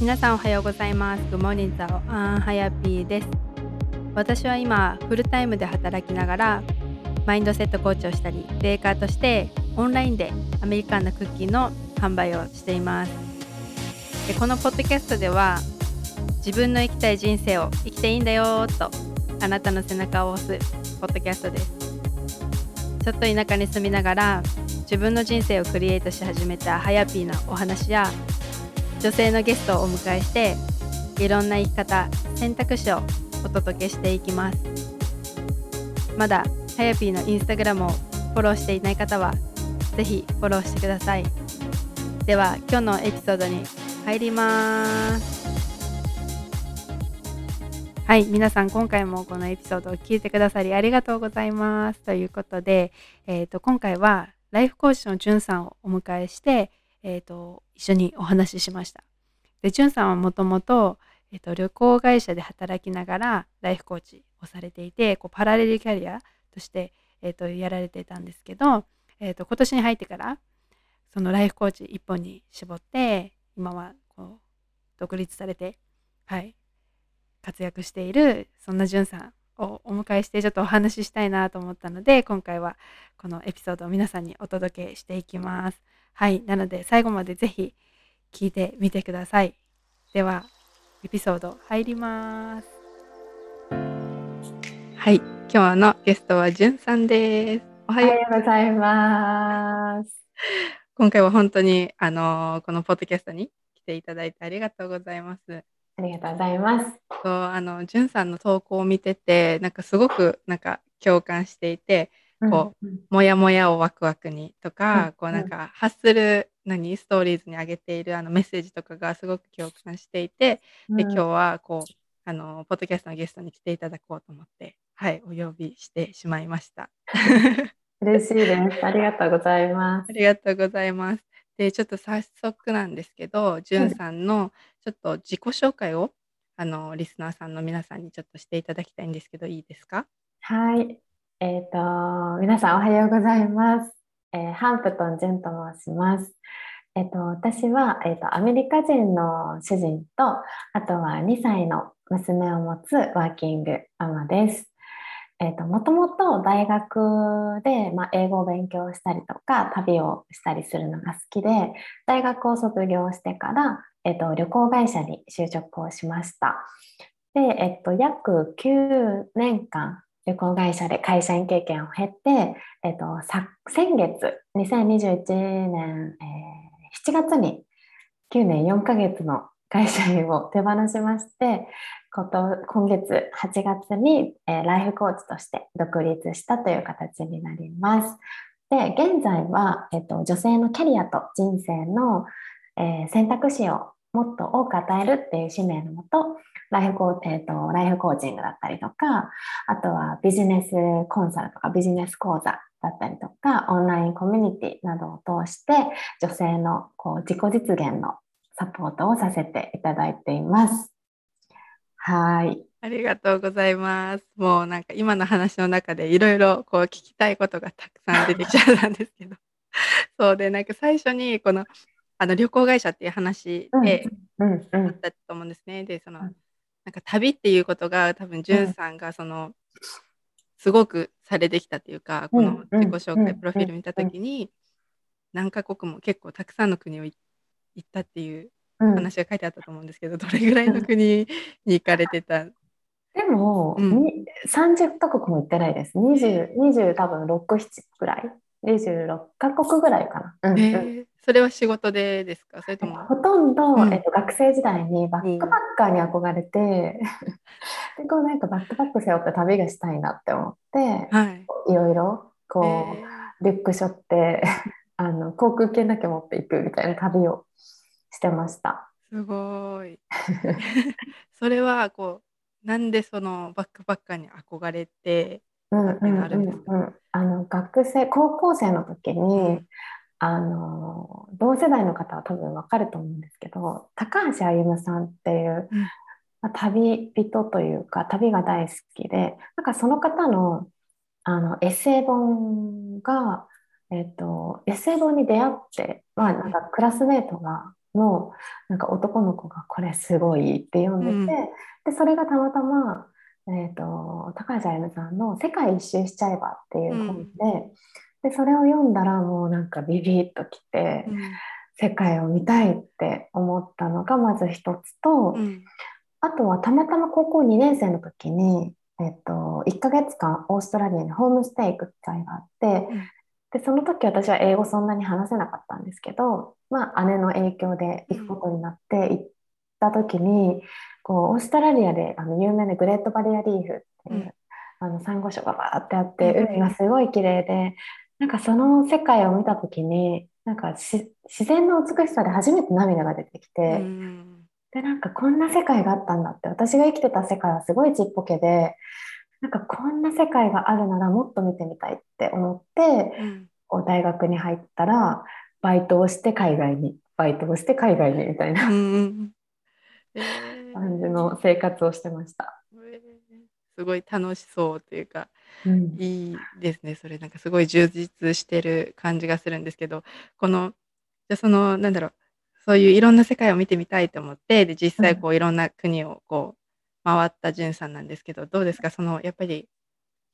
皆さんおはようございます。Good morning, ザオアンハヤピーです。私は今、フルタイムで働きながら、マインドセットコーチをしたり、ベーカーとしてオンラインでアメリカンなクッキーの販売をしています。でこのポッドキャストでは、自分の生きたい人生を生きていいんだよと、あなたの背中を押すポッドキャストです。ちょっと田舎に住みながら、自分の人生をクリエイトし始めたハヤピーなお話や、女性のゲストをお迎えしていろんな生き方選択肢をお届けしていきます。まだはやぴーのインスタグラムをフォローしていない方はぜひフォローしてください。では今日のエピソードに入ります。はい皆さん今回もこのエピソードを聞いてくださりありがとうございます。ということで、えー、と今回はライフコーチのじゅんさんをお迎えしてえーと、一緒にお話ししました。で、じゅんさんはもともと,、えーと、旅行会社で働きながらライフコーチをされていてこうパラレルキャリアとして、えーと、やられていたんですけど、えー、と今年に入ってからそのライフコーチ一本に絞って今はこう独立されて、はい、活躍しているそんなじゅんさんをお迎えしてちょっとお話ししたいなと思ったので今回はこのエピソードを皆さんにお届けしていきます。はい。なので、最後までぜひ聞いてみてください。では、エピソード入ります。はい。今日のゲストはじゅんさんです。おはようございます。今回は本当に、あの、このポッドキャストに来ていただいてありがとうございます。ありがとうございます。そうあの、じゅんさんの投稿を見てて、なんかすごくなんか共感していて、こう、もやもやをワクワクにとか、こうなんか発する何ストーリーズに上げているあのメッセージとかがすごく共感していて、で今日はこうあのポッドキャストのゲストに来ていただこうと思ってはいお呼びしてしまいました。嬉しいです。ありがとうございます。ありがとうございます。でちょっと早速なんですけど、じゅんさんのちょっと自己紹介をあのリスナーさんの皆さんにちょっとしていただきたいんですけどいいですか？はい。えっ、ー、と、皆さんおはようございます。えー、ハンプトン・ジュンと申します。えっ、ー、と、私は、えっと、アメリカ人の主人と、あとは2歳の娘を持つワーキングママです。えっと、もともと大学で、まあ、英語を勉強したりとか旅をしたりするのが好きで大学を卒業してから、えっと、旅行会社に就職をしました。で、えっと、約9年間旅行会社で会社員経験を経て、えっと、先月2021年、えー、7月に9年4ヶ月の会社員を手放しまして今月8月に、えー、ライフコーチとして独立したという形になります。で現在は、えっと、女性のキャリアと人生の、えー、選択肢をもっと多く与えるっていう使命のもとライフコー、えーと、ライフコーチングだったりとか、あとはビジネスコンサルとかビジネス講座だったりとか、オンラインコミュニティなどを通して、女性のこう自己実現のサポートをさせていただいています。はい。ありがとうございます。もうなんか今の話の中でいろいろこう聞きたいことがたくさん出てきちゃったんですけど。そうで、なんか最初にこのあの旅行会社っていう話であったと思うんですね。で、そのなんか旅っていうことが多分んさんがその、すごくされてきたっていうか、この自己紹介プロフィール見た時に、何カ国も結構たくさんの国を行ったっていう話が書いてあったと思うんですけど、どれぐらいの国に行かれてた？でも、うん、30カ国も行ってないです。20、20多分6、7ぐらい。26カ国ぐらいかな。うん、えー、それは仕事でですか？それとも？ほとんど、うん、えっと、学生時代にバックパッカーに憧れて、うん、でこうなんかバックパック背負って旅がしたいなって思って、はい、いろいろこう、え。ー、リュック背負って あの航空券だけ持っていくみたいな旅をしてました。すごい。それはこうなんでそのバックパッカーに憧れてあの学生高校生の時にあの同世代の方は多分分かると思うんですけど高橋歩さんっていう、うん、旅人というか旅が大好きでなんかその方のあのエッセイ本が、えっと、エッセイ本に出会って、まあ、なんかクラスメートがのなんか男の子がこれすごいって読んでて、でそれがたまたま、えーと、高橋あゆみさんの「世界一周しちゃえば」っていう本で,、でそれを読んだらもうなんかビビッときて、世界を見たいって思ったのがまず一つと、あとはたまたま高校2年生の時に、えっと、1ヶ月間オーストラリアにホームステイ行く機会があって、でその時私は英語そんなに話せなかったんですけど、まあ、姉の影響で行くことになって行った時にこうオーストラリアであの有名なグレートバリアリーフっていう、うん、あのサンゴ礁がバーってあって海がすごい綺麗でなんかその世界を見た時になんか自然の美しさで初めて涙が出てきて、うん、でなんかこんな世界があったんだって私が生きてた世界はすごいちっぽけでなんかこんな世界があるならもっと見てみたいって思って、うん、こう大学に入ったらバイトをして海外にバイトをして海外にみたいな、うん。えー、感じの生活をしてました。えー、すごい楽しそうというか、うん、いいですね。それなんかすごい充実してる感じがするんですけどこのじゃそのなんだろうそういういろんな世界を見てみたいと思ってで実際こういろんな国をこう回ったんさんなんですけどどうですか？そのやっぱり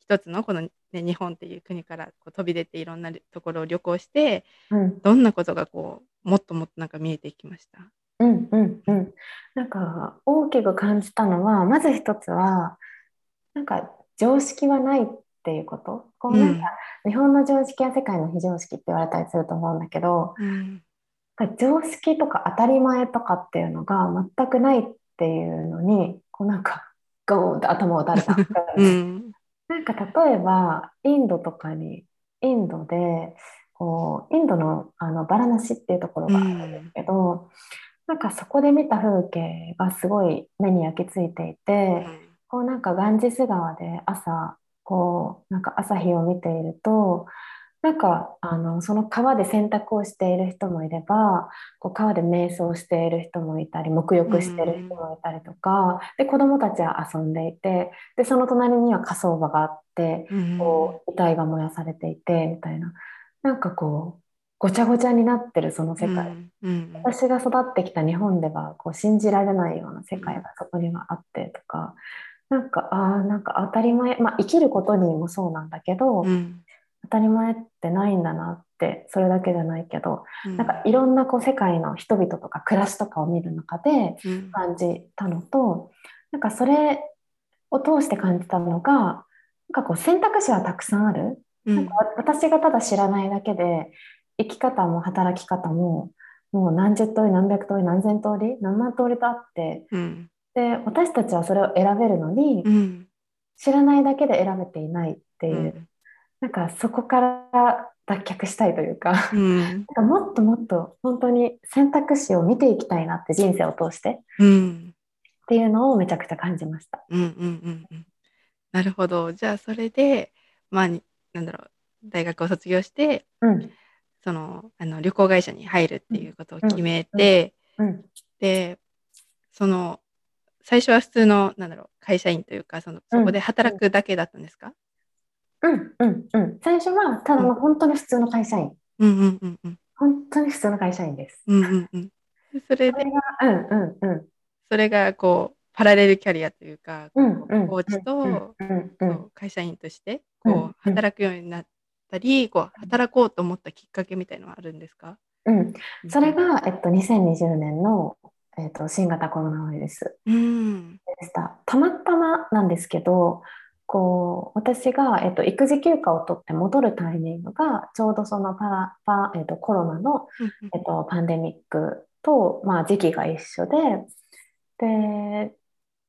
一つのこの、ね、日本っていう国からこう飛び出ていろんなところを旅行して、うん、どんなことがこうもっともっとなんか見えていきました？うんうんうん、なんか大きく感じたのはまず一つはなんか常識はないっていうこと？こうなんか、日本の常識は世界の非常識って言われたりすると思うんだけど、うん、常識とか当たり前とかっていうのが全くないっていうのにこうなんかゴーンと頭を打たれた、うん、なんか例えばインドとかにインドでこうインドのあのバラナシっていうところがあるんですけど、うん、なんかそこで見た風景がすごい目に焼き付いていて、うん、こうなんかガンジス川で朝こうなんか朝日を見ているとなんかあのその川で洗濯をしている人もいればこう川で瞑想している人もいたり沐浴している人もいたりとか、で子どもたちは遊んでいてでその隣には火葬場があって、こう遺体が燃やされていてみたいな。なんかこうごちゃごちゃになってるその世界、私が育ってきた日本ではこう信じられないような世界がそこにはあってとか。なんかあなんか当たり前、まあ、生きることにもそうなんだけど、うん、当たり前ってないんだなってそれだけじゃないけど、うん、なんかいろんなこう世界の人々とか暮らしとかを見る中で感じたのと、うん、なんかそれを通して感じたのがなんかこう選択肢はたくさんある、うん、なんか私がただ知らないだけで生き方も働き方ももう何十通り何百通り何千通り何万通りとあって、うん、で私たちはそれを選べるのに、知らないだけで選べていないっていう。なんかそこから脱却したいというか、うん、なんかもっともっと本当に選択肢を見ていきたいなって人生を通して、うん、っていうのをめちゃくちゃ感じました。うんうんうんうん、なるほど。じゃあそれでまあなんだろう。大学を卒業して、うん、そのあの旅行会社に入るっていうことを決めて、でその最初は普通のなんだろう会社員というかそのそこで働くだけだったんですか、うんうんうん。最初はただの本当に普通の会社員。うんうんうんうん。本当に普通の会社員です。うんうんうん。それで、うんうんうん。それがこうパラレルキャリアというか、コーチと、会社員としてこう働くようになったり、こう働こうと思ったきっかけみたいのはあるんですか？うん。それがえっと2020年のえっと新型コロナウイルスでした。たまたまなんですけど、こう私が、えっと、育児休暇を取って戻るタイミングがちょうどそのパラパ、えっと、コロナの、えっと、パンデミックと、まあ、時期が一緒でで、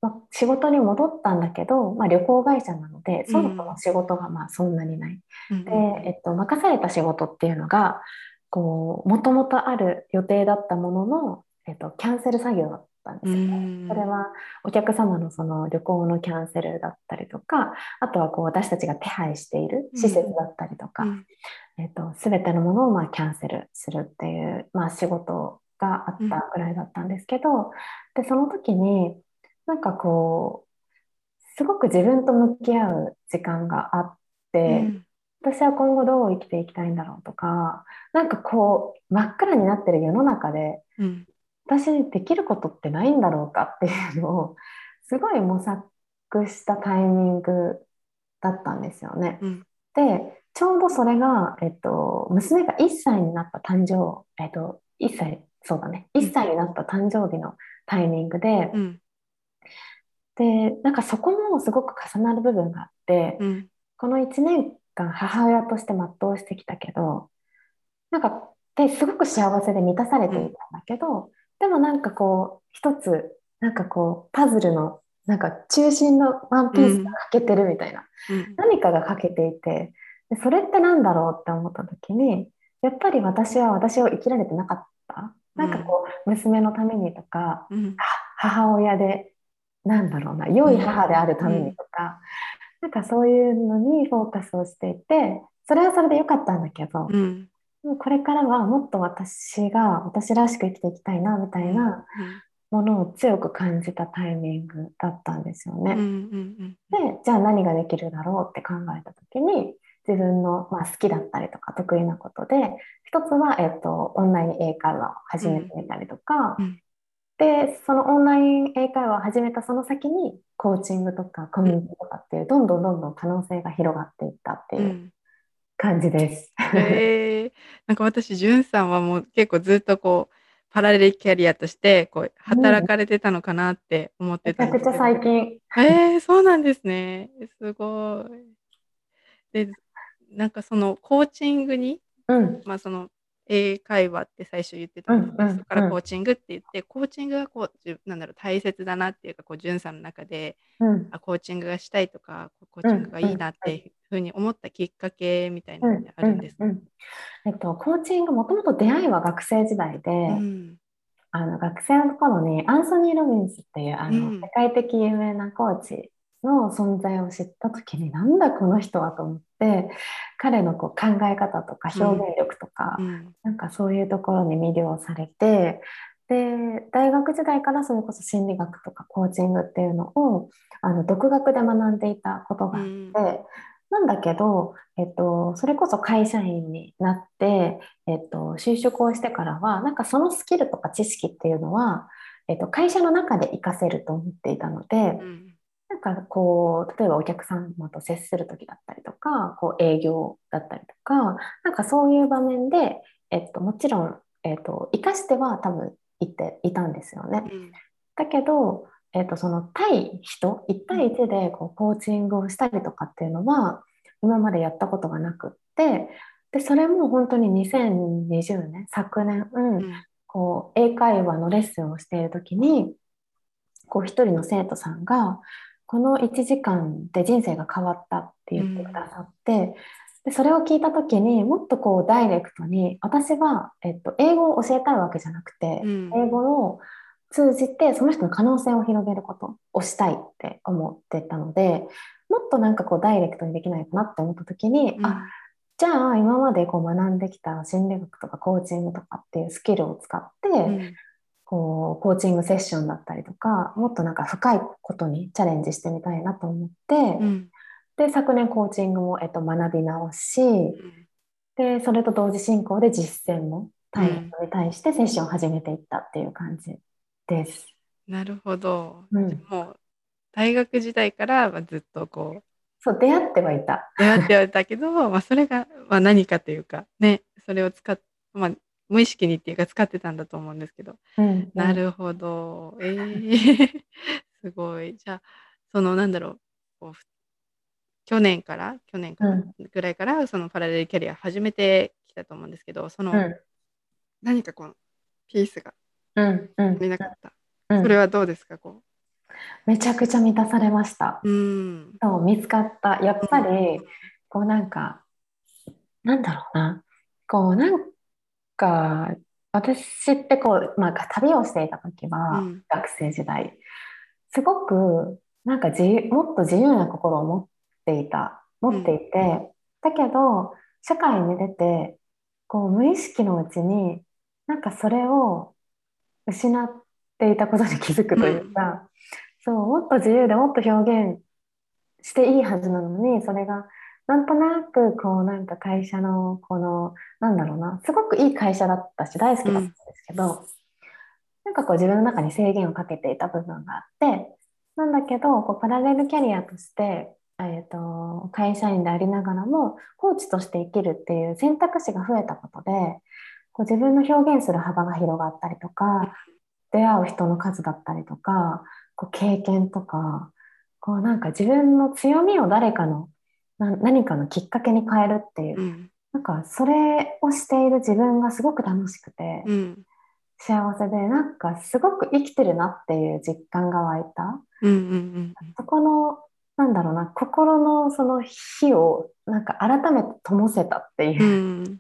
まあ、仕事に戻ったんだけど、まあ、旅行会社なのでそもそも仕事がまあそんなにない。で、えっと、任された仕事っていうのがもともとある予定だったものの、えっと、キャンセル作業だったんですよね。それはお客様のその旅行のキャンセルだったりとかあとはこう私たちが手配している施設だったりとか、うん、えーと、全てのものをまあキャンセルするっていう、まあ、仕事があったぐらいだったんですけど、うん、でその時になんかこうすごく自分と向き合う時間があって、うん、私は今後どう生きていきたいんだろうとかなんかこう真っ暗になってる世の中で、私にできることってないんだろうかっていうのをすごい模索したタイミングだったんですよね。うん。でちょうどそれが、えっと、娘が1歳になった誕生、えっと、1歳そうだね。1歳になった誕生日のタイミングで、うん。でなんかそこもすごく重なる部分があって、うん。この1年間母親として全うしてきたけどなんかですごく幸せで満たされていたんだけど、でもなんかこう一つなんかこうパズルのなんか中心のワンピースが欠けてるみたいな、うん。何かが欠けていてでそれってなんだろうって思った時にやっぱり私は私を生きられてなかった。なんかこう娘のためにとかうん。母親でなんだろうな良い母であるためにとか、なんかそういうのにフォーカスをしていてそれはそれで良かったんだけど、うんこれからはもっと私が私らしく生きていきたいなみたいなものを強く感じたタイミングだったんですよね。うんうんでじゃあ何ができるだろうって考えた時に自分の、まあ、好きだったりとか得意なことで一つは、えっと、オンライン英会話を始めてみたりとか、うんでそのオンライン英会話を始めたその先にコーチングとかコミュニティとかっていうどんどんどんどん可能性が広がっていったってうんういうん感じです。へえ なんか私じゅんさんはもう結構ずっとこうパラレルキャリアとしてこう働かれてたのかなって思ってめちたんですけど。ゃくちゃ最近。へえそうなんですね。すごい。でなんかそのコーチングにうん。まあその英会話って最初言ってたんですそこからコーチングって言って、コーチングがこうなんだろう大切だなっていうかこうじゅんさんの中でうん。あコーチングがしたいとかコーチングがいいなっていうふうに思ったきっかけみたいなのってあるんですか、うんうん。えっと、コーチングもともと出会いは学生時代で、うん。あの学生の頃にアンソニー・ロビンスっていうあの、うん。世界的有名なコーチの存在を知った時になんだこの人はと思って彼のこう考え方とか表現力とか、うん。なんかそういうところに魅了されてで大学時代からそれこそ心理学とかコーチングっていうのをあの独学で学んでいたことがあって、うん。なんだけど、えっと、それこそ会社員になって、えっと、就職をしてからはなんかそのスキルとか知識っていうのは、えっと、会社の中で活かせると思っていたので、うんなんかこう例えばお客様と接する時だったりとかこう営業だったりとかなんかそういう場面で、えっと、もちろん、えっと、生かしては多分いていたんですよね。うんだけど、えっと、その対人1対1でこうコーチングをしたりとかっていうのは今までやったことがなくってでそれも本当に2020年昨年、うんうんこう英会話のレッスンをしている時にこう一人の生徒さんがこの1時間で人生が変わったって言ってくださって、でそれを聞いた時にもっとこうダイレクトに私は、えっと、英語を教えたいわけじゃなくて、うん。英語を通じてその人の可能性を広げることをしたいって思ってたのでもっとなんかこうダイレクトにできないかなって思った時に、うん。あじゃあ今までこう学んできた心理学とかコーチングとかっていうスキルを使って、うんこうコーチングセッションだったりとかもっとなんか深いことにチャレンジしてみたいなと思って、うん。で昨年コーチングも、えっと、学び直しうん。でそれと同時進行で実践も対に対してセッションを始めていったっていう感じです。なるほど、うん。もう大学時代からまあずっとこう。そう出会ってはいた。出会ってはいたけど、まあ、それが、まあ、何かというかねそれを使っ、まあ、無意識にっていうか使ってたんだと思うんですけど、うん。なるほど。えー、すごい。じゃあそのなんだろう。こうふ去年から去年かな、うん。ぐらいからそのパラレルキャリア始めてきたと思うんですけどその、うん。何かこのピースがうんうん。見なかった、うん。それはどうですかこめちゃくちゃ満たされました。ううん。そう見つかった。やっぱりこうなんかなんだろうな。こうなんか私ってこう、まあ、旅をしていた時は、うん。学生時代。すごくなんか自由もっと自由な心を持っていた持っていて、だけど社会に出てこう無意識のうちになんかそれを失っていたことに気づくというか、そうもっと自由でもっと表現していいはずなのにそれがなんとなくこうなんか会社のこのなんだろうなすごくいい会社だったし大好きだったんですけど、なんかこう自分の中に制限をかけていた部分があってなんだけどこうパラレルキャリアとして、えー、と会社員でありながらもコーチとして生きるっていう選択肢が増えたことでこう自分の表現する幅が広がったりとか出会う人の数だったりとかこう経験とかこうなんか自分の強みを誰かのな何かのきっかけに変えるっていう、うん。なんかそれをしている自分がすごく楽しくて、うん。幸せでなんかすごく生きてるなっていう実感が湧いた。うんうんそこのなんだろうな心のその火をなんか改めて灯せたってうんういうん。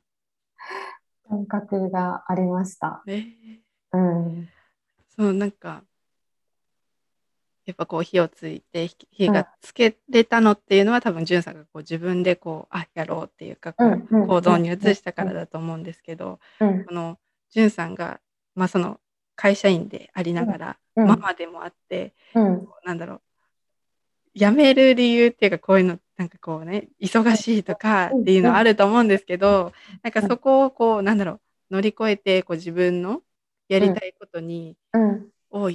感覚がありました。えー。うん、そうなんかやっぱこう火をついて火火がつけれたのっていうのは、多分んさんがこう自分でこうあやろうっていうかこう、うんうん行動に移したからだと思うんですけど、うん。このんさんが、まあ、その会社員でありながら、うん。ママでもあってうん。なんだろう辞める理由っていうかこういうのなんかこうね忙しいとかっていうのはあると思うんですけど、なんかそこをこうなんだろう乗り越えてこう自分のやりたいことに、うん。を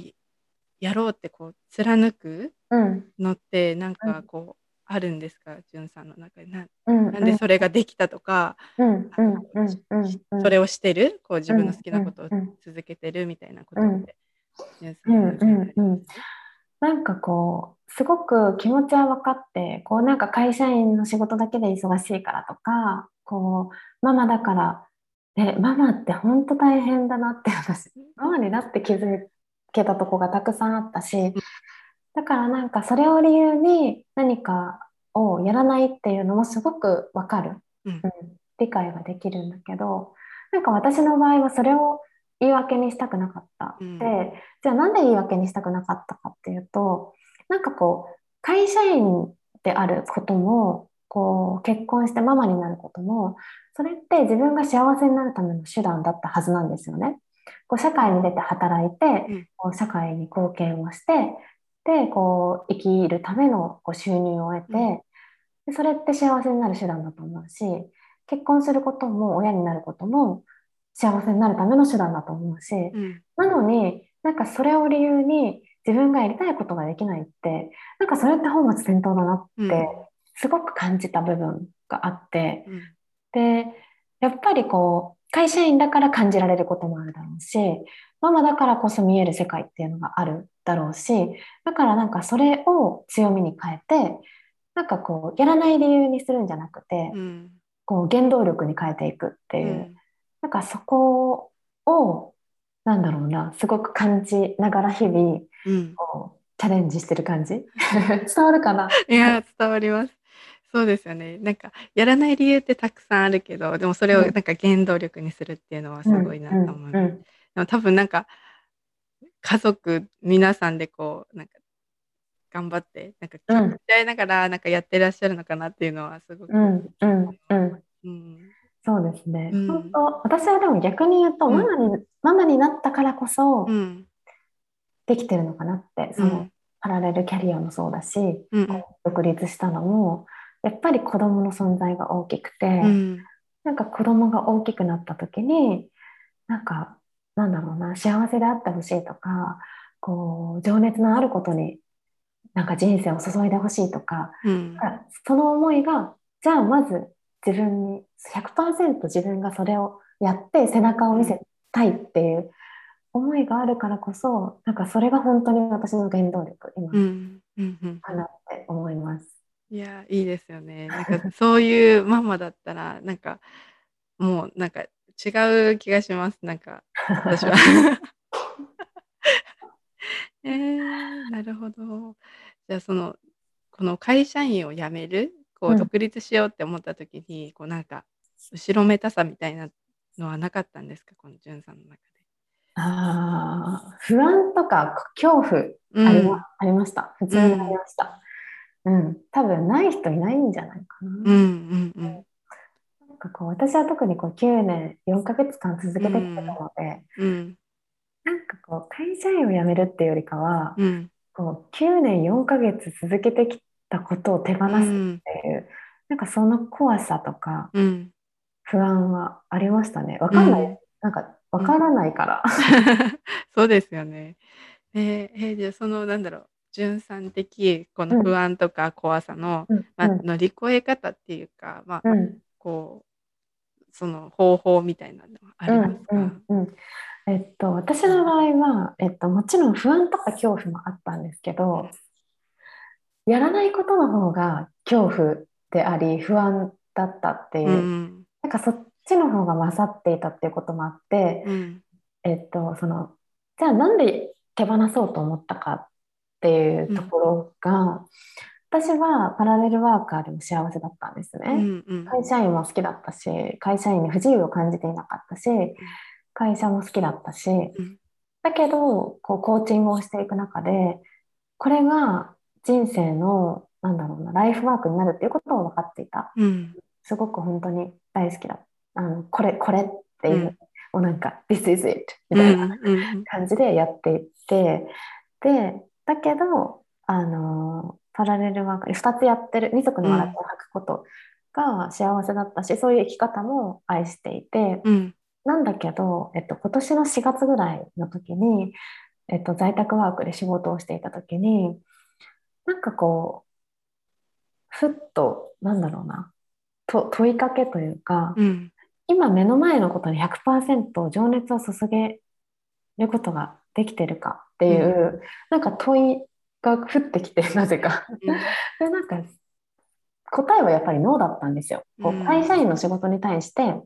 やろうってこう貫くうん。のってなんかこうあるんですか、じゅんさんの中で。なうん。なんでそれができたとか、うん。うん。うん。それをしてる？こう自分の好きなことを続けてるみたいなことって、じゅんさうん。なんかこうすごく気持ちは分かってこうなんか会社員の仕事だけで忙しいからとかこうママだからでママって本当大変だなって私ママになって気づけたとこがたくさんあったしだからなんかそれを理由に何かをやらないっていうのもすごく分かる、うん。理解ができるんだけどなんか私の場合はそれを言い訳にしたくなかった。うん。でじゃあなんで言い訳にしたくなかったかっていうとなんかこう会社員であることもこう結婚してママになることもそれって自分が幸せになるための手段だったはずなんですよね。こう社会に出て働いて、うん。こう社会に貢献をしてでこう生きるためのこう収入を得て、うん。でそれって幸せになる手段だと思うし結婚することも親になることも幸せになるための手段だと思うし、うん。なのになんかそれを理由に自分がやりたいことができないってなんかそれって本末転倒だなっうん。てすごく感じた部分があってうん。でやっぱりこう会社員だから感じられることもあるだろうしママだからこそ見える世界っていうのがあるだろうしだからなんかそれを強みに変えてなんかこうやらない理由にするんじゃなくてうんこう原動力に変えていくっていう。うんなんかそこをなんだろうなすごく感じながら日々うんチャレンジしてる感じ？伝わるかな？いや伝わります。そうですよね。なんかやらない理由ってたくさんあるけど、でもそれをなんか原動力にするっていうのはすごいなと思います。うんでも多分なんか家族皆さんでこうなんか頑張ってなんか気うん持ち合いながらなんかやってらっしゃるのかなっていうのはすごく。うんうんうん。うん。そうですね、うん。本当私はでも逆に言うと、うん。ママにママになったからこそうん。できてるのかなって、そのパラレルキャリアもそうだしうん独立したのもやっぱり子供の存在が大きくて、うんなんか子供が大きくなった時になんかなんだろうな幸せであってほしいとかこう情熱のあることになんか人生を注いでほしいとかうん。その思いがじゃあまず自分に100%自分がそれをやって背中を見せたいっていう思いがあるからこそなんかそれが本当に私の原動力今。うん。うんうん。かなって思います。いやいいですよね。なんかそういうママだったらなんかもうなんか違う気がします。なんか私は。えー、なるほど。じゃあそのこの会社員を辞めるこううん独立しようって思った時に、こうなんか後ろめたさみたいなのはなかったんですか？このじゅんさんの中で。あー不安とか恐怖うんありま,、ありました。普通にありました。うん、多分ない人いないんじゃないかな。うんうんうんなんかこう私は特にこう9年4ヶ月間続けてきてたので、うんなんかこう会社員を辞めるっていうよりかは、うんこう9年4ヶ月続けてきたことを手放すっていう、なんかその怖さとかうん不安はありましたね。わかんない。うんなんかわからないから。そうですよね。えーえーじゃあそのなんだろう、純さん的こうん。の不安とか怖さの、うん。まあ、乗り越え方っていうか、まあ、うん。こうその方法みたいなのはありますか？うんうんうん。えっと、私の場合は、えっと、もちろん不安とか恐怖もあったんですけど、やらないことの方が恐怖であり不安だったっていうう、ん。なんかそっちの方が勝っていたっていうこともあって、うん。えっと、そのじゃあなんで手放そうと思ったかっていうところが、私はパラレルワーカーでも幸せだったんですね。うんうん。会社員も好きだったし会社員に不自由を感じていなかったし会社も好きだったしん。だけどこうコーチングをしていく中でこれが人生のなんだろうなライフワークになるっていうことを分かっていた。うん。すごく本当に大好きだ。あのこれこれっていう、うん。もうなんか「This is it」みうんたいなうん。感じでやっていってでだけどあのパラレルワーク2つやってる二足のわらじを履くことが幸せだったし、そういう生き方も愛していてうん。なんだけど、えっと、今年の4月ぐらいの時に、えっと、在宅ワークで仕事をしていた時になんかこうふっとなんだろうなと問いかけというか、うん。今目の前のことに100%情熱を注げることができてるかっていう、なんか問いが降ってきて なぜか。でなんか答えはやっぱりノーだったんですよ。こううん。会社員の仕事に対して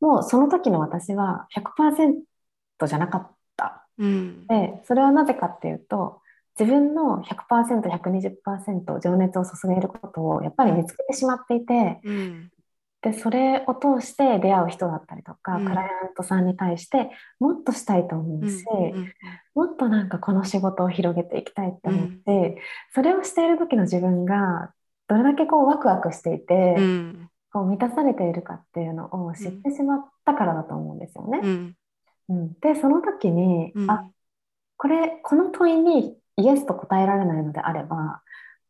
もうその時の私は100%じゃなかった。うん。でそれはなぜかっていうと自分の 100%120% 情熱を注げることをやっぱり見つけてしまっていてうんでそれを通して出会う人だったりとか、うん。クライアントさんに対してもっとしたいと思うし、うんもっとなんかこの仕事を広げていきたいって思って、それをしている時の自分がどれだけこうワクワクしていて、うん。こう満たされているかっていうのを知ってしまったからだと思うんですよね。うん。うん。でその時に、うん。あこれこの問いにイエスと答えられないのであれば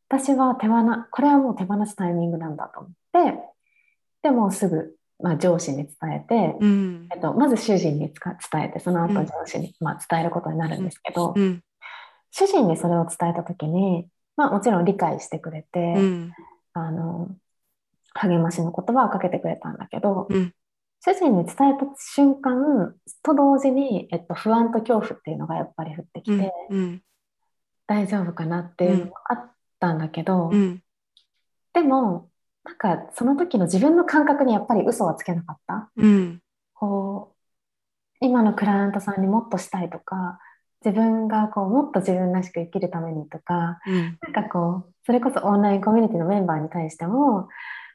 私は手放これはもう手放すタイミングなんだと思ってでもうすぐ、まあ、上司に伝えて、うん。えっと、まず主人に伝えてその後うん。上司に、まあ、伝えることになるんですけど、うん。主人にそれを伝えた時に、まあ、もちろん理解してくれて、うん。あの励ましの言葉をかけてくれたんだけど、うん。主人に伝えた瞬間と同時に、えっと、不安と恐怖っていうのがやっぱり降ってきて、うん。大丈夫かなっていうのもあったんだけど、うん。でもなんかその時の自分の感覚にやっぱり嘘はつけなかった？うん。こう今のクライアントさんにもっとしたいとか自分がこうもっと自分らしく生きるためにとかうん。なんかこうそれこそオンラインコミュニティのメンバーに対しても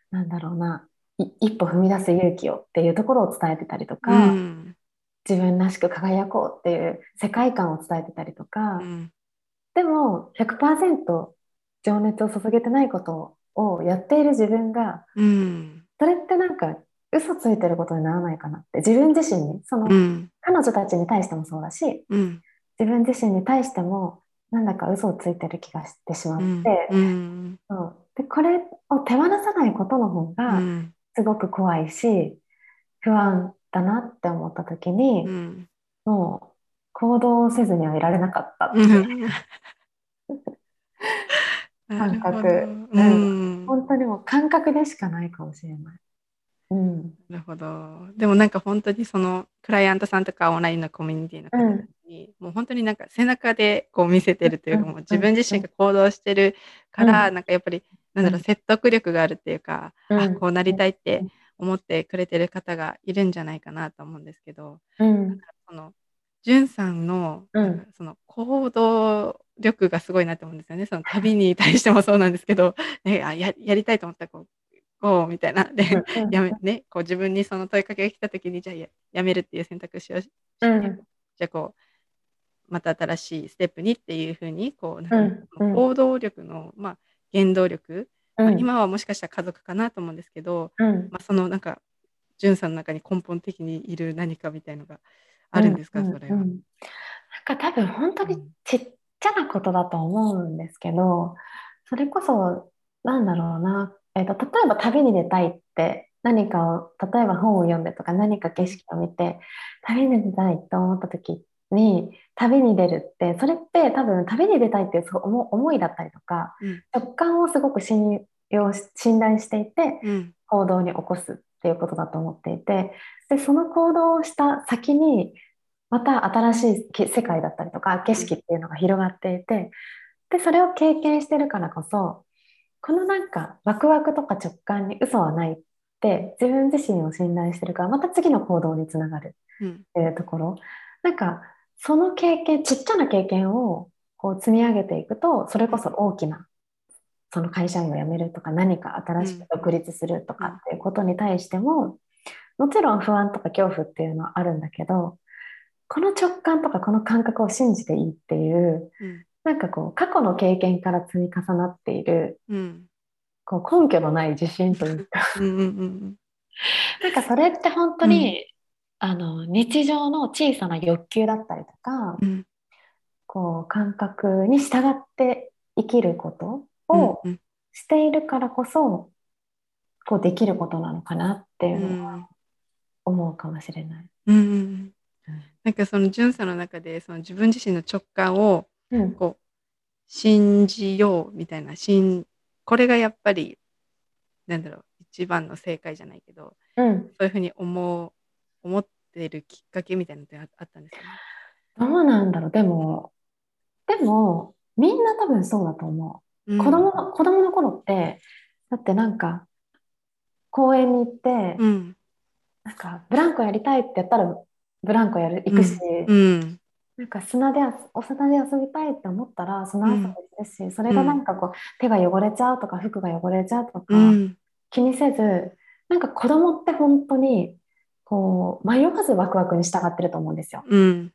なんだろうない一歩踏み出す勇気をっていうところを伝えてたりとか、うん。自分らしく輝こうっていう世界観を伝えてたりとか、うん。でも100%情熱を注げてないことをやっている自分がうん。それってなんか嘘ついてることにならないかなって。自分自身に。その、うん。彼女たちに対してもそうだしうん。自分自身に対してもなんだか嘘をついてる気がしてしまって、うん。そう。でこれを手放さないことの方うがん。すごく怖いし不安だなって思った時に、うん。もう行動せずにはいられなかったって感覚。うん。本当にもう感覚でしかないかもしれない。うん、なるほど。でもなんか本当にそのクライアントさんとかオンラインのコミュニティの方たちに、もう本当になんか背中でこう見せてるというか、うん。もう自分自身が行動してるから、うなんかやっぱりなんだろう、説得力があるっていうか、あこうなりたいって思ってくれてる方がいるんじゃないかなと思うんですけど、うん。そのじゅんさんの、うん。その行動力がすごいなって思うんですよね。その旅に対してもそうなんですけど、ね、あややりたいと思ったらこう、こうみたいな。で、うん。やめね、こう自分にその問いかけが来た時にじゃあややめるっていう選択肢をしして、うんじゃあこうまた新しいステップにっていうふうにこうなんか行動力の、まあ、原動力、うん。まあ今はもしかしたら家族かなと思うんですけど、うん。まあ、そのなんか潤さんの中に根本的にいる何かみたいのがあるんですか、うんそれは。うん。うんなんか多分本当にちっちゃなことだと思うんですけどそれこそなんだろうな、えー、と例えば旅に出たいって何かを例えば本を読んでとか何か景色を見て旅に出たいと思った時に旅に出るってそれって多分旅に出たいっていう思思いだったりとかうん。直感をすごく信用し信頼していてうん。行動に起こすっていうことだと思っていてでその行動をした先にまた新しいけ世界だったりとか景色っていうのが広がっていてでそれを経験してるからこそこのなんかワクワクとか直感に嘘はないって自分自身を信頼してるからまた次の行動につながるうん。っていうところ。なんかその経験ちっちゃな経験をこう積み上げていくとそれこそ大きなその会社員を辞めるとか何か新しく独立するとかっていうことに対してももちろん不安とか恐怖っていうのはあるんだけどこの直感とかこの感覚を信じていいっていううん。なんかこう過去の経験から積み重なっているうん。こう根拠のない自信というか。うんうんうん。なんかそれって本当に、あの日常の小さな欲求だったりとか、うん。こう感覚に従って生きることをうん。しているからこそこうできることなのかなっていうのは思うかもしれない。うんうんなんかその純さんの中でその自分自身の直感をうん。こう信じようみたいな信これがやっぱりなんだろう一番の正解じゃないけどうん、そういうふうに思う思ってるきっかけみたいなのってああったんですかね？どうなんだろう。でもでもみんな多分そうだと思う。うん。子供の子供の頃ってだってなんか公園に行って、うん。なんかブランコやりたいってやったらブランコやる行くし、うん。なんか砂であお砂で遊びたいって思ったら砂遊びするし、それがなんかこう手が汚れちゃうとか服が汚れちゃうとか、うん。気にせずなんか子供って本当にこう迷わずワクワクに従ってると思うんですよ。うん。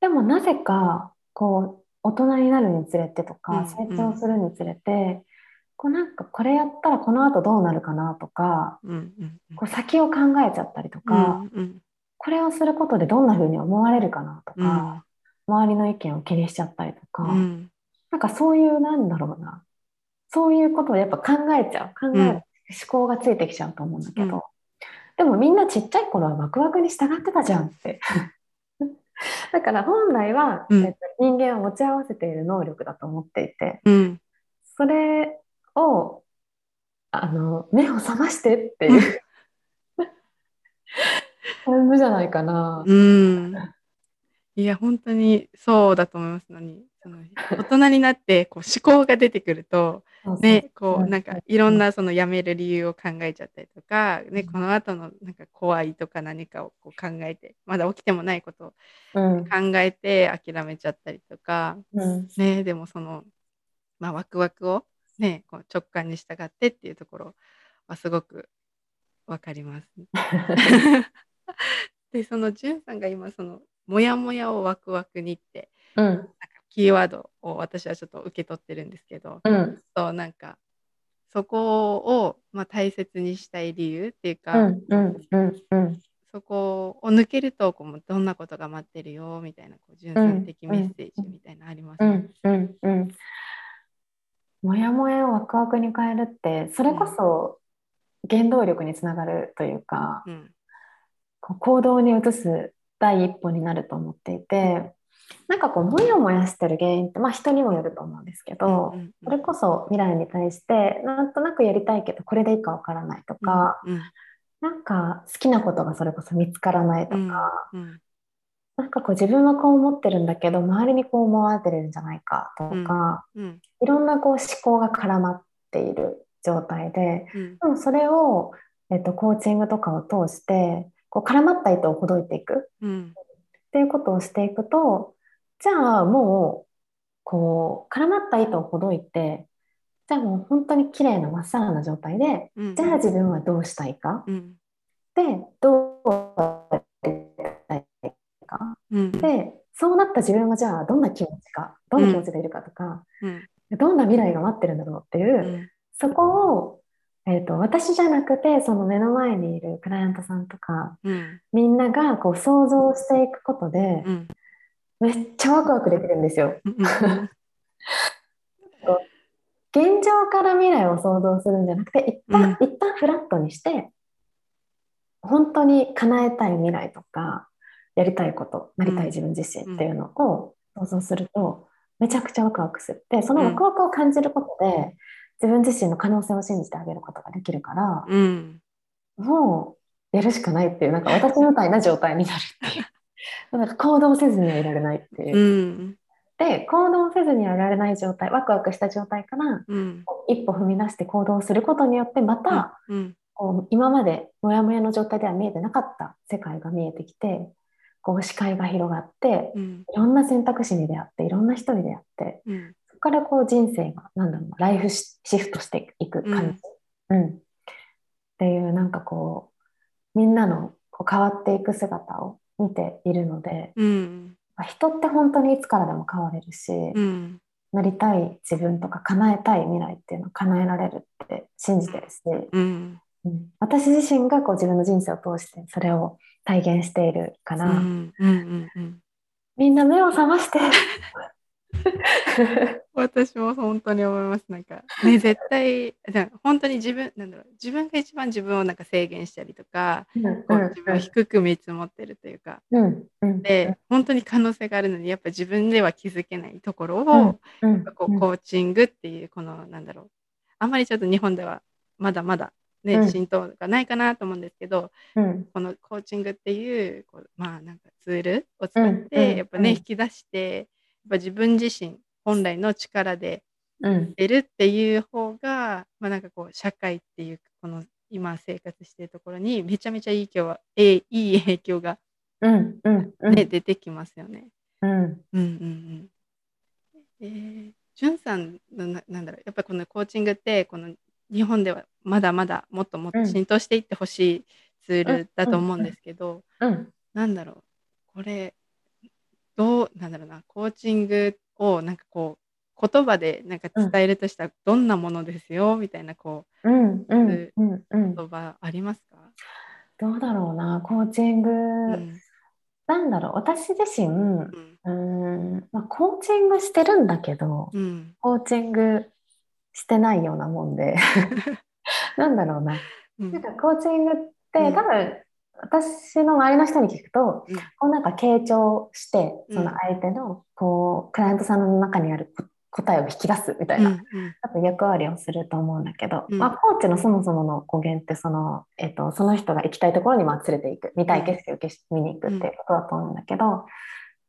でもなぜかこう大人になるにつれてとかうん成長するにつれて、こうなんかこれやったらこの後どうなるかなとかうんうんこう先を考えちゃったりとうか、んうん。これをすることでどんな風に思われるかなとか、周りの意見を気にしちゃったりとか、うん。なんかそういうなんだろうなそういうことをやっぱ考えちゃう考える、うん思考がついてきちゃうと思うんだけど、うん。でもみんなちっちゃい頃はワクワクに従ってたじゃんって だから本来は、うん。えっと、人間は持ち合わせている能力だと思っていてうん。それをあの目を覚ましてっていう 感じじゃないかな。うん。いや本当にそうだと思いますのにその大人になってこう思考が出てくるとねこううんなんかいろんなその辞める理由を考えちゃったりとか、ね、うん。この後のなんか怖いとか何かをこう考えてまだ起きてもないことをうん。考えて諦めちゃったりとか、うん。ね、でもその、まあ、ワクワクを、ね、こう直感に従ってっていうところはすごくわかります。でそのじゅんさんが今そのモヤモヤをワクワクにってうん。なんかキーワードを私はちょっと受け取ってるんですけど、うん。そうなんかそこを、まあ、大切にしたい理由っていうか、うんうんうんうん。そこを抜けるとこうどんなことが待ってるよみたいなこう純粋的メッセージみたいなのありますね。うんうもやもやをワクワクに変えるってそれこそ原動力につながるというか、うん。こう行動に移す第一歩になると思っていてなんかこうモヤモヤしてる原因って、まあ、人にもよると思うんですけど、うんうんそれこそ未来に対してなんとなくやりたいけどこれでいいかわからないとか、うんなんか好きなことがそれこそ見つからないとか、うんうん。なんかこう自分はこう思ってるんだけど周りにこう思われてるんじゃないかとか、うん。いろんなこう思考が絡まっている状態でうん。でもそれを、えっと、コーチングとかを通してこう絡まった糸をほどいていくうん。っていうことをしていくとじゃあもうこう絡まった糸をほどいてじゃあもう本当に綺麗なまっさらな状態でうんじゃあ自分はどうしたいか？うん。でどうやりたいか？うん。でそうなった自分はじゃあどんな気持ちか？どんな気持ちでいるかとか、うん。どんな未来が待ってるんだろうっていう、うん。そこを、えー、と私じゃなくてその目の前にいるクライアントさんとかうん。みんながこう想像していくことでうんめっちゃワクワクできるんですよ。現状から未来を想像するんじゃなくて一旦、う一旦フラットにして本当に叶えたい未来とかやりたいことなりたい自分自身っていうのを想像するとめちゃくちゃワクワクする。でそのワクワクを感じることで自分自身の可能性を信じてあげることができるからうん。もうやるしかないっていうなんか私みたいな状態になるっていうなんか行動せずにはいられないっていう。う。ん。で行動せずにはいられない状態ワクワクした状態からうん。一歩踏み出して行動することによってまた、うん。こう今までモヤモヤの状態では見えてなかった世界が見えてきてこう視界が広がってうん。いろんな選択肢に出会っていろんな人に出会ってうん。そこからこう人生がなんだろうなライフシシフトしていく感じ、うん。っていうなんかこうみんなのこう変わっていく姿を見ているのでうん。まあ人って本当にいつからでも変われるし、うんなりたい自分とか叶えたい未来っていうのを叶えられるって信じてるし、うん。うん。私自身がこう自分の人生を通してそれを体現しているから、みんな目を覚まして 私も本当に思います。なんかね絶対本当に自分なんだろう自分が一番自分をなんか制限したりとかうんこう自分を低く見積もってるというかうんうん。で本当に可能性があるのにやっぱ自分では気づけないところを、うんうんこうコーチングっていうこのなんだろうあんまりちょっと日本ではまだまだね、うん。浸透がないかなと思うんですけどうん。このコーチングっていうこうまあなんかツールを使ってやっぱね、うん引き出してぱ自分自身本来の力でうん。出るっていう方がまあなんかこう社会っていうこの今生活してるところにめちゃめちゃいい影響はえいい影響がうんうんうん。ね、出てきますよね。うん。うんうんうん。えー、じゅんさんのななんだろう。やっぱこのコーチングってこの日本ではまだまだもっともっとうん。浸透していってほしいツールだと思うんですけど、うん。なんだろう。これどうなんだろうなコーチングをなんかこう言葉でなんか伝えるとしたらどんなものですよみたいなこうんうんうんううん。言葉ありますか？どうだろうなコーチング、うんなんだろう私自身うん。うーん、まあ、コーチングしてるんだけどうん。コーチングしてないようなもんで。なんだろうな。うん。なんかコーチングって、うん。多分私の周りの人に聞くと、うん。こうなんか傾聴してうん。その相手のこうクライアントさんの中にあるこ答えを引き出すみたいな、うんうん。多分役割をすると思うんだけど、うん。まあ、コーチのそもそもの語源ってその,、えっとその人が行きたいところにまあ連れて行く見たい景色を見に行くっていうことだと思うんだけど、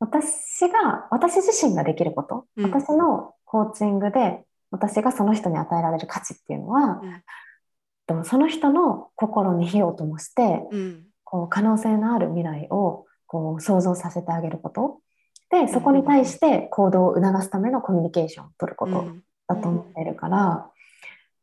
私が私自身ができること、うん。私のコーチングで私がその人に与えられる価値っていうのは、うん。とその人の心に火を灯してうんこう可能性のある未来をこう想像させてあげること。でそこに対して行動を促すためのコミュニケーションを取ることうん。だと思っているから、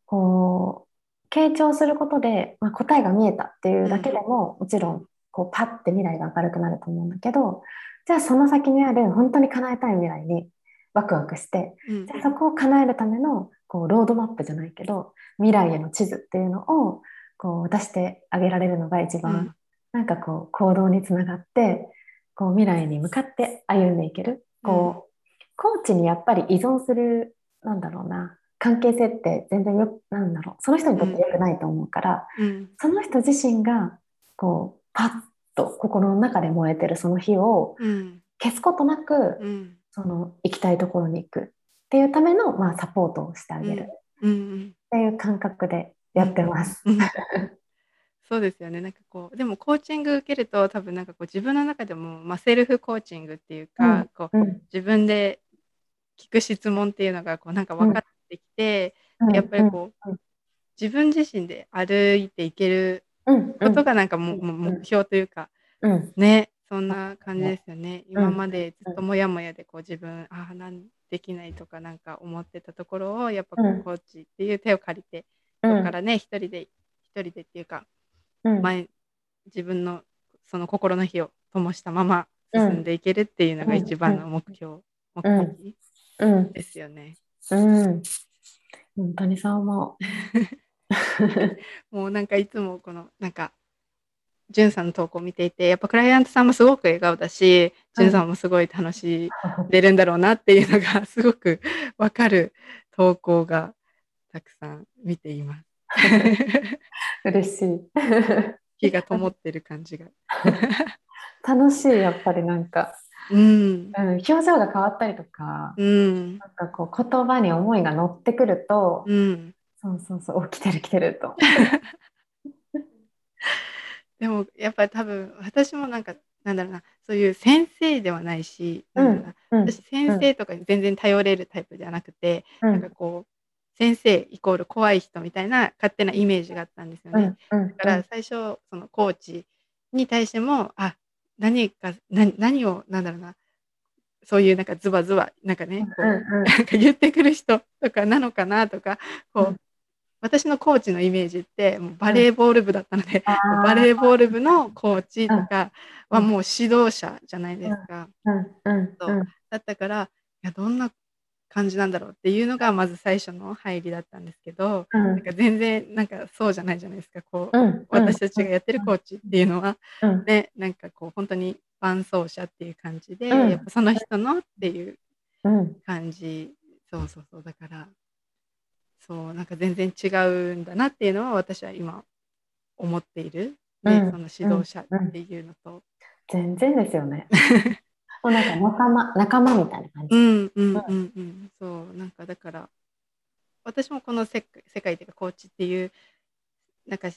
こう傾聴することで、まあ、答えが見えたっていうだけでも、もちろんこうパッて未来が明るくなると思うんだけどじゃあその先にある本当に叶えたい未来にワクワクしてうん。じゃあそこを叶えるためのこうロードマップじゃないけど未来への地図っていうのをこう出してあげられるのが一番、うんなんかこう行動につながってこう未来に向かって歩んでいける。こう、コーチにやっぱり依存するなんだろうな関係性って全然よなんだろうその人にとって良くないと思うから、うん。その人自身がこうパッと心の中で燃えてるその火をうん。消すことなく、うん。その行きたいところに行く。っていうための、まあ、サポートをしてあげる。っうん。ていう感覚でやってます。うんそうですよね。なんかこうでもコーチング受けると多分なんかこう自分の中でも、まあ、セルフコーチングっていうか、うんこううん。自分で聞く質問っていうのがこうなんか分かってきて、うん。やっぱりこう、うん自分自身で歩いていけるうんことがなんかも、目標というかうん。ねそんな感じですよね、ん今までずっともやもやでこう自分ああなんできないとかなんか思ってたところをやっぱこううん。コーチっていう手を借りて、うん。そこからね一人で一人でっていうかうん。前自分のその心の火を灯したまま進んでいけるっていうのが一番の目標、目的うん。ですよね。うん。本当にそう思 もうなんかいつもこのなんかじゅんさんの投稿を見ていてやっぱクライアントさんもすごく笑顔だしじゅんさんもすごい楽しんでるんだろうなっていうのがすごくわかる投稿がたくさん見ています。嬉しい。火が灯ってる感じが。楽しい、やっぱりなんか。うん。うん、表情が変わったりとか、うん。なんかこう言葉に思いが乗ってくると、うん。そうそうそう、お来てる来てると。でもやっぱり多分私もなんかなんだろうなそういう先生ではないし、うん私先生とかに全然頼れるタイプではなくて、なんかうんこう先生イコール怖い人みたいな勝手なイメージがあったんですよね。うんうんだから最初そのコーチに対してもあ何か何何をなんだろうなそういうなんかズバズバなんかねこう、うんうん。なんか言ってくる人とかなのかなとかこう、うん。私のコーチのイメージってもうバレーボール部だったので、あーバレーボール部のコーチとかはうん。もう指導者じゃないですか。うん。だったからいやどんな感じなんだろうっていうのがまず最初の入りだったんですけど、うん。なんか全然なんかそうじゃないじゃないですか。こう、うん。私たちがやってるコーチっていうのは、うん。ねなんかこう本当に伴走者っていう感じで、うん。やっぱその人のっていううん。感じ。そうそうそう。だからそうなんか全然違うんだなっていうのは私は今思っている、ねうん。その指導者っていうのと、全然ですよね。もうなんか仲間仲間みたいな感うじ。んうんうんうん。そうなんかだから私もこの世界世界っていうかコーチっていうなんか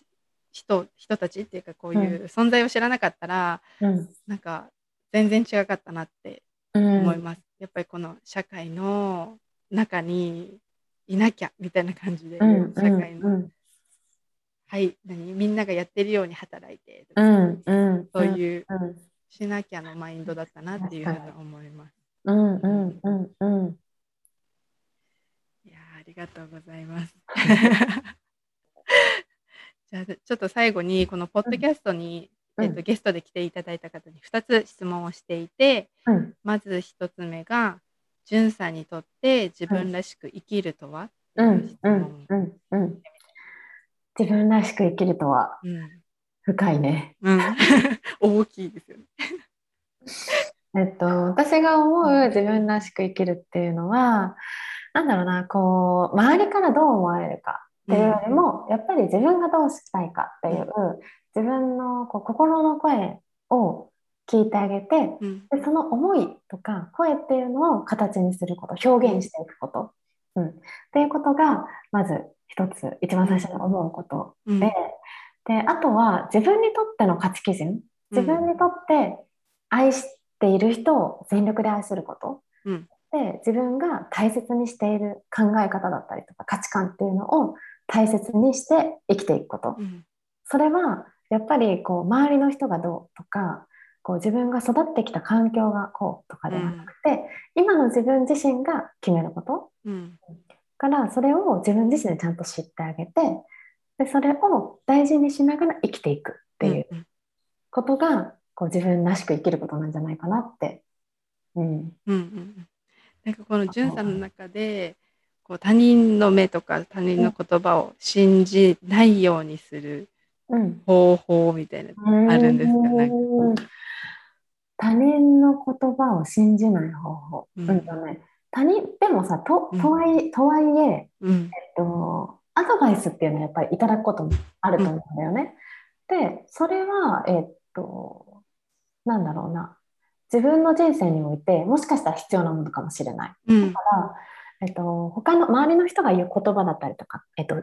人人たちっていうかこういう存在を知らなかったら、うん。なんか全然違かったなってうん思います、やっぱりこの社会の中にいなきゃみたいな感じで、うん社会の、うんはい何みんながやってるように働いてとうか、んうん。そういううんしなきゃのマインドだったなっていうふうに思います。うんうんうん。うんいやーありがとうございます。じゃあちょっと最後にこのポッドキャストに、うん。えっと、ゲストで来ていただいた方に2つ質問をしていてうん。まず1つ目が「じゅんさんにとって自分らしく生きるとは?」ってういうん。質うん。問。自分らしく生きるとは？うん深いね。うん。大きいですよね。えっと、私が思う自分らしく生きるっていうのは、なんだろうな、こう、周りからどう思われるかっていうよりも、やっぱり自分がどうしたいかっていう、自分のこう心の声を聞いてあげて、うん。でその思いとか声っていうのを形にすること、表現していくこと、うん、っていうことが、まず一つ、一番最初に思うことうん。で、で、あとは自分にとっての価値基準、自分にとって愛している人を全力で愛すること、うん。で自分が大切にしている考え方だったりとか価値観っていうのを大切にして生きていくこと。うん。それはやっぱりこう周りの人がどうとかこう自分が育ってきた環境がこうとかではなくて、今の自分自身が決めること。うん。からそれを自分自身でちゃんと知ってあげてでそれを大事にしながら生きていくっていううんことがこう自分らしく生きることなんじゃないかなって。うん。うんうんなんかこのじゅんさんの中でこう他人の目とか他人の言葉を信じないようにするうん、方法みたいなあるんですか？なんかうん。他人の言葉を信じない方法。うん。うんとね、他人でもさとうん。とはいとはいえ、うん。えっと、アドバイスっていうのはやっぱりいただくこともあると思うんだよね。でそれは、えっと、なんだろうな。自分の人生においてもしかしたら必要なものかもしれない。うん。だから、えっと、他の周りの人が言う言葉だったりとか、えっと、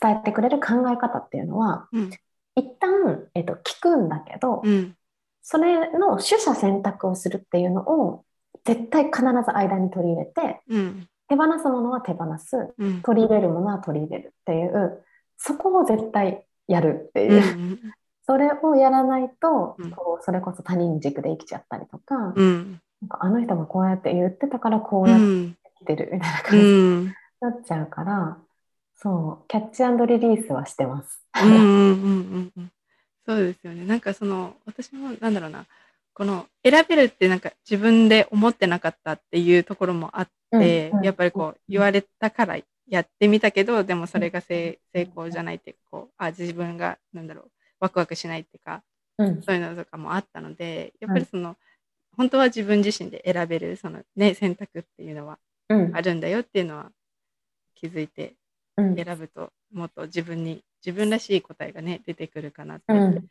伝えてくれる考え方っていうのはうん。一旦、えっと、聞くんだけど、うん。それの取捨選択をするっていうのを絶対必ず間に取り入れてうん手放すものは手放す。うん。取り入れるものは取り入れるっていうそこを絶対やるってう。いう、ん。それをやらないと、うん。こうそれこそ他人軸で生きちゃったりとか,、うん。なんかあの人がこうやって言ってたからこううやってん。生きてるみたいなう感じにん。なっちゃうから、そうキャッチリリースはしてます。うんうんうんうん。そうですよね。なんかその私もなんだろうな。この選べるってなんか自分で思ってなかったっていうところもあって、やっぱりこう言われたからやってみたけどでもそれが成成功じゃないっていうかこうあ自分がなんだろうワクワクしないっていうかうん。そういうのとかもあったのでやっぱりその、本当は自分自身で選べるその、ね、選択っていうのはうん。あるんだよっていうのは気づいてうん。選ぶともっと自分に自分らしい答えがね出てくるかなってうん。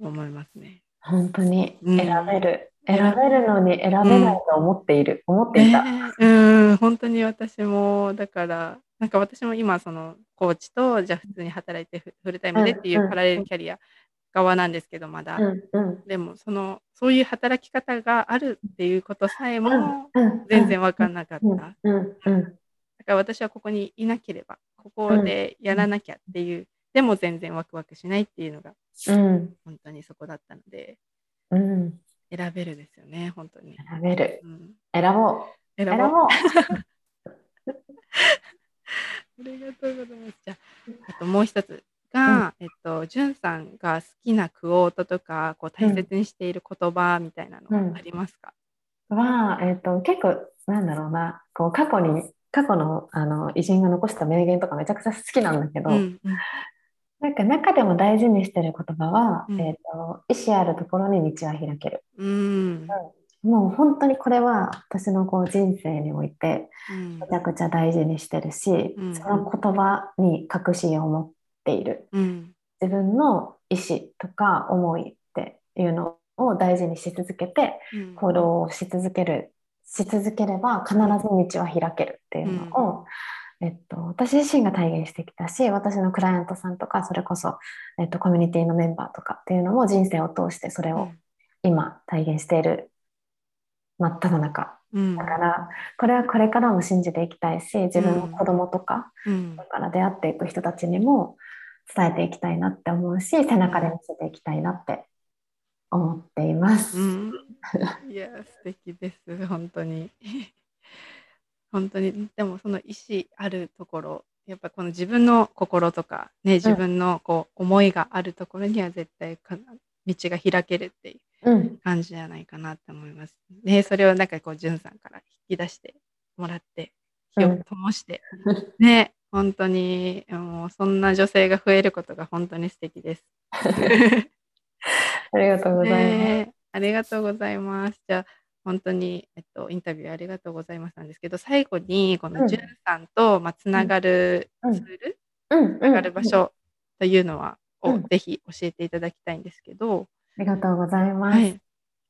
思いますね。本当にうん。選べる、選べるのに選べないと思っている、思っていた。ねえ。うん。本当に私もだからなんか私も今そのコーチとじゃあ普通に働いてフフルタイムでっていうんううん。パラレルキャリア側なんですけどまだ、うんうん。でもそのそういう働き方があるっていうことさえもうん全然分かんなかった。うんだうんうん。から私はここにいなければここでやらなきゃっていう、でも全然ワクワクしないっていうのがうん。本当にそこだったので。うん選べるですよね本当に。選べる。うん、選ぼう。選選ぼう。ありがとうございます。じゃあ、あともう一つが、えっと、じゅんさんが好きなクオートとか、こう大切にしている言葉みたいなのありますか？は、えっと、結構なんだろうな。こう過去に過去のあの偉人が残した名言とかめちゃくちゃ好きなんだけど、うん、うん、なんか中でも大事にしてる言葉は、うん。えっと、意志あるところに道は開ける。うん、もう本当にこれは私のこう人生においてうん。めちゃくちゃ大事にしてるし、うん。その言葉に確信を持っている。うん、自分の意思とか思いっていうのを大事にし続けてうん、行動をし続けるし続ければ必ず道は開けるっていうのを、えっと、私自身が体現してきたし私のクライアントさんとかそれこそ、えっと、コミュニティのメンバーとかっていうのも人生を通してそれを今体現している真っ只中うん、だからこれはこれからも信じていきたいし自分の子供とか、うん。だから出会っていく人たちにも伝えていきたいなって思うし背中で見せていきたいなって思っています。うん、いや、素敵です、本当に。本当に、でもその意思あるところ、やっぱこの自分の心とか、ね、自分のこう思いがあるところには絶対か道が開けるっていううん、感じじゃないかなって思います。ね、それをなんかこう、じゅんさんから引き出してもらって、火を灯して、ね、本当に、もうそんな女性が増えることが本当に素敵です。ありがとうございます。ねえありがとうございます。じゃあ、本当に、えっと、インタビューありがとうございますなんですけど、最後に、こうん。のんさんと、まあ、つながるうん。ツール、うん、つながる場所というのは、をうん。ぜひ教えていただきたいんですけど、ありがとうございます。はい。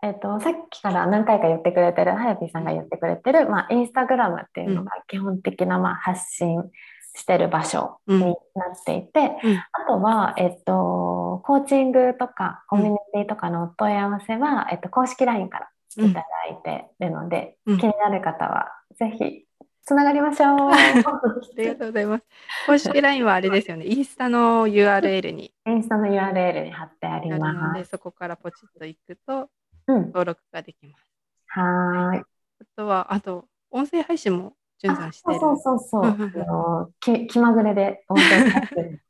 えっと、さっきから何回か言ってくれてる、はやぴーさんが言ってくれてる、まあ、インスタグラムっていうのが基本的な、まあ、発信してる場所になっていて、うん。あとは、えっと、コーチングとかコミュニティとかのお問い合わせは、えっと、公式 LINE からいただいてるので、うん気になる方はぜひつながりましょう。ありがとうございます。公式 LINE はあれですよね、インスタの URL にインスタの URL に貼ってあります。そこからポチッと行くとうん、登録ができます。はーい。あとは、あと、音声配信もじゅんさんしてる。そうそうそうそう。気まぐれで音声配信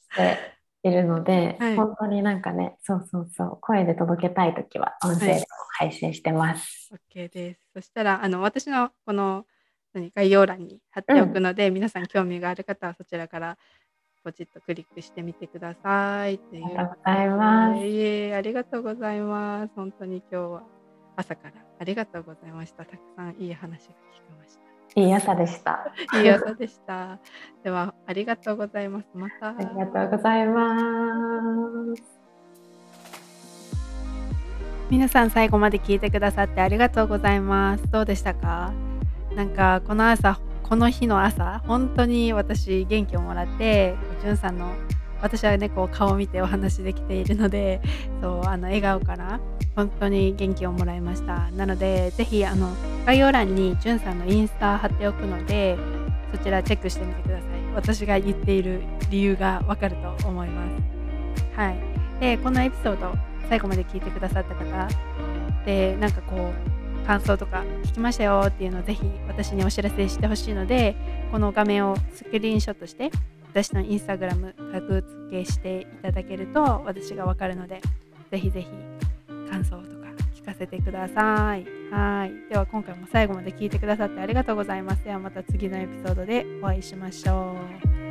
しているので、はい本当になんかね、そうそうそう、声で届けたいときは音声でも配信してます。OK です。そしたら、あの、私のこの何概要欄に貼っておくので、皆さん興味がある方はそちらからポチッとクリックしてみてください。っていうありがとうございます。いえありがとうございます。本当に今日は朝からありがとうございました。たくさんいい話が聞けましいい朝でした。た。いい朝でした。では、ありがとうございます。また。ありがとうございます。皆さん最後まで聞いてくださってありがとうございます。どうでしたか？なんかこの朝、この日の朝、本当に私元気をもらって、じゅんさんの私はね、こう顔を見てお話できているので、そう、あの笑顔から本当に元気をもらいました。なので、ぜひあの概要欄にじゅんさんのインスタ貼っておくので、そちらチェックしてみてください。私が言っている理由がわかると思います。はい。で、このエピソード、最後まで聞いてくださった方でなんかこう感想とか聞きましたよっていうのをぜひ私にお知らせしてほしいのでこの画面をスクリーンショットして私のインスタグラムタグ付けしていただけると私がわかるのでぜひぜひ感想とか聞かせてください。はい。では今回も最後まで聞いてくださってありがとうございます。ではまた次のエピソードでお会いしましょう。